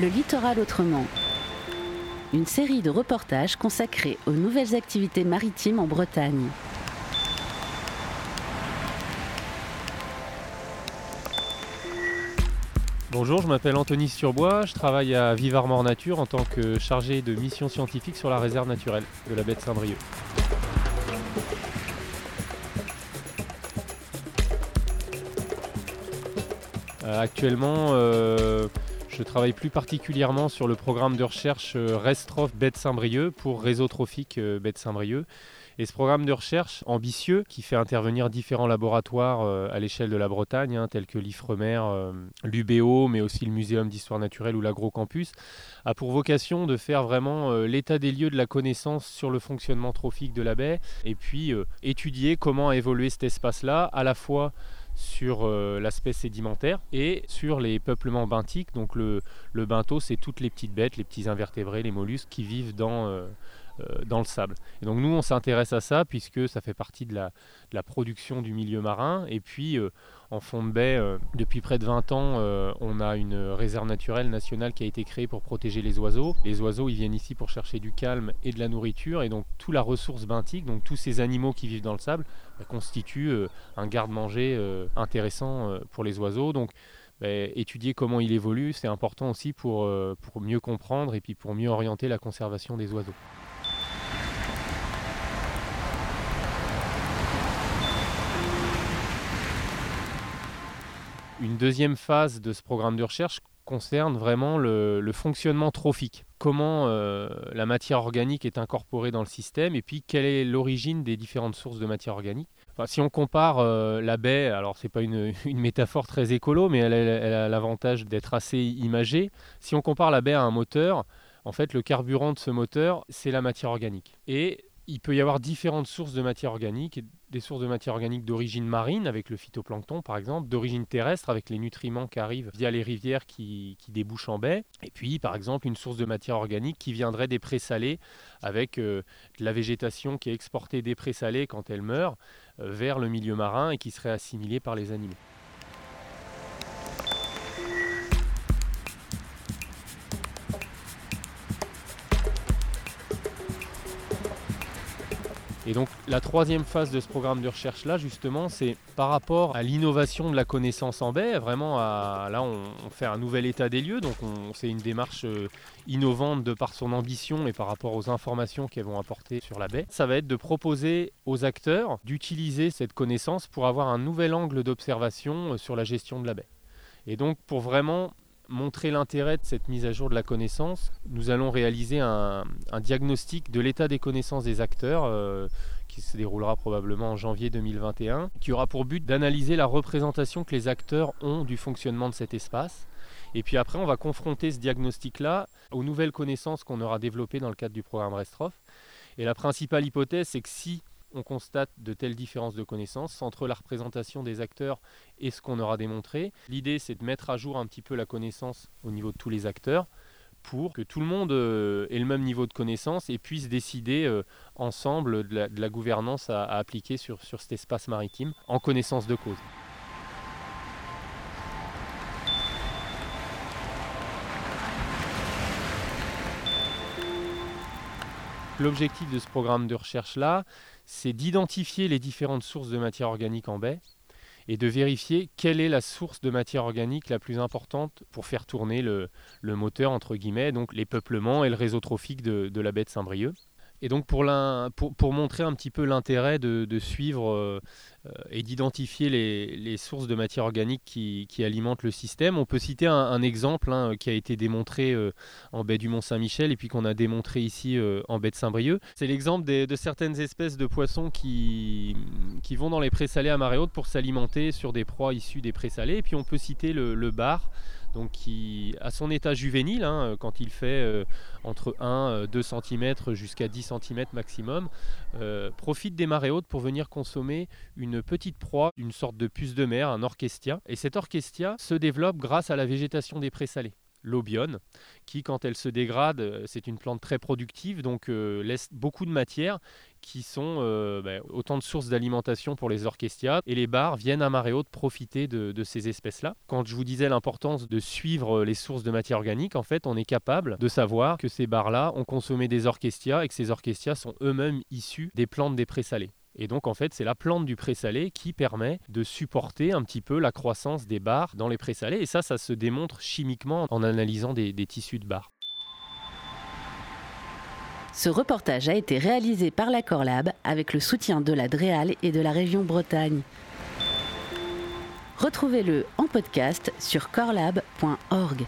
Le littoral autrement. Une série de reportages consacrés aux nouvelles activités maritimes en Bretagne. Bonjour, je m'appelle Anthony Surbois, je travaille à Vive Armor Nature en tant que chargé de mission scientifique sur la réserve naturelle de la baie de Saint-Brieuc. Euh, actuellement, euh, je travaille plus particulièrement sur le programme de recherche euh, Restrof de Saint-Brieuc pour Réseau Trophique baie de Saint-Brieuc. Et ce programme de recherche ambitieux, qui fait intervenir différents laboratoires à l'échelle de la Bretagne, hein, tels que l'IFREMER, l'UBO, mais aussi le Muséum d'histoire naturelle ou l'Agrocampus, a pour vocation de faire vraiment l'état des lieux de la connaissance sur le fonctionnement trophique de la baie, et puis étudier comment a évolué cet espace-là, à la fois sur euh, l'aspect sédimentaire et sur les peuplements benthiques. Donc le, le c'est toutes les petites bêtes, les petits invertébrés, les mollusques qui vivent dans, euh, dans le sable. Donc nous, on s'intéresse à ça puisque ça fait partie de la, production du milieu marin. Et puis en fond de baie, depuis près de 20 ans, on a une réserve naturelle nationale qui a été créée pour protéger les oiseaux. Les oiseaux, ils viennent ici pour chercher du calme et de la nourriture. Et donc toute la ressource benthique, donc tous ces animaux qui vivent dans le sable, constitue euh, un garde-manger euh, intéressant euh, pour les oiseaux. Donc, bah, étudier comment il évolue, c'est important aussi pour, pour mieux comprendre et puis pour mieux orienter la conservation des oiseaux. Une deuxième phase de ce programme de recherche concerne vraiment le, fonctionnement trophique. Comment euh, la matière organique est incorporée dans le système et puis quelle est l'origine des différentes sources de matière organique. si on compare euh, la baie, alors c'est pas une, métaphore très écolo, mais elle, a l'avantage d'être assez imagée. Si on compare la baie à un moteur, en fait le carburant de ce moteur, c'est la matière organique. Il peut y avoir différentes sources de matière organique, des sources de matière organique d'origine marine, avec le phytoplancton par exemple, d'origine terrestre, avec les nutriments qui arrivent via les rivières qui, débouchent en baie, et puis par exemple une source de matière organique qui viendrait des présalés, avec euh, de la végétation qui est exportée des présalés quand elle meurt euh, vers le milieu marin et qui serait assimilée par les animaux. Et donc la troisième phase de ce programme de recherche-là, justement, c'est par rapport à l'innovation de la connaissance en baie. Vraiment, là, on, fait un nouvel état des lieux. Donc c'est une démarche euh, innovante de par son ambition et par rapport aux informations qu'elles vont apporter sur la baie. Ça va être de proposer aux acteurs d'utiliser cette connaissance pour avoir un nouvel angle d'observation euh, sur la gestion de la baie. Et donc pour vraiment montrer l'intérêt de cette mise à jour de la connaissance, nous allons réaliser un, diagnostic de l'état des connaissances des acteurs euh, qui se déroulera probablement en janvier 2021, qui aura pour but d'analyser la représentation que les acteurs ont du fonctionnement de cet espace. Et puis après, on va confronter ce diagnostic-là aux nouvelles connaissances qu'on aura développées dans le cadre du programme Restrof. Et la principale hypothèse, c'est que si on constate de telles différences de connaissances entre la représentation des acteurs et ce qu'on aura démontré. L'idée, c'est de mettre à jour un petit peu la connaissance au niveau de tous les acteurs pour que tout le monde euh, ait le même niveau de connaissance et puisse décider euh, ensemble de la, gouvernance à, appliquer sur, sur cet espace maritime en connaissance de cause. L'objectif de ce programme de recherche-là, c'est d'identifier les différentes sources de matière organique en baie et de vérifier quelle est la source de matière organique la plus importante pour faire tourner le, moteur, entre guillemets, donc les peuplements et le réseau trophique de, de la baie de Saint-Brieuc. Et donc pour, pour, montrer un petit peu l'intérêt de, suivre euh, euh, et d'identifier les, sources de matière organique qui, qui, alimentent le système, on peut citer un, exemple hein, qui a été démontré euh, en baie du Mont-Saint-Michel et puis qu'on a démontré ici en baie de Saint-Brieuc. C'est l'exemple de certaines espèces de poissons qui, qui vont dans les présalés à marée haute pour s'alimenter sur des proies issues des présalés. Et puis on peut citer le, bar donc qui, à son état juvénile, hein, quand il fait euh, entre 1, 2 cm jusqu'à 10 cm maximum, euh, profite des marées hautes pour venir consommer une petite proie, une sorte de puce de mer, un orchestia. Et cet orchestia se développe grâce à la végétation des présalés. L'obione, qui quand elle se dégrade, euh, c'est une plante très productive, donc euh, laisse beaucoup de matière qui sont euh, ben, autant de sources d'alimentation pour les orchestia. Et les bars viennent à marée haute profiter de, de ces espèces-là. Quand je vous disais l'importance de suivre les sources de matière organique, en fait, on est capable de savoir que ces bars-là ont consommé des orchestia et que ces orchestia sont eux-mêmes issus des plantes des présalés. Et donc en fait, c'est la plante du présalé qui permet de supporter un petit peu la croissance des bars dans les présalés. Et ça, ça se démontre chimiquement en analysant des, tissus de bars. Ce reportage a été réalisé par la Corlab avec le soutien de la DREAL et de la région Bretagne. Retrouvez-le en podcast sur corlab.org.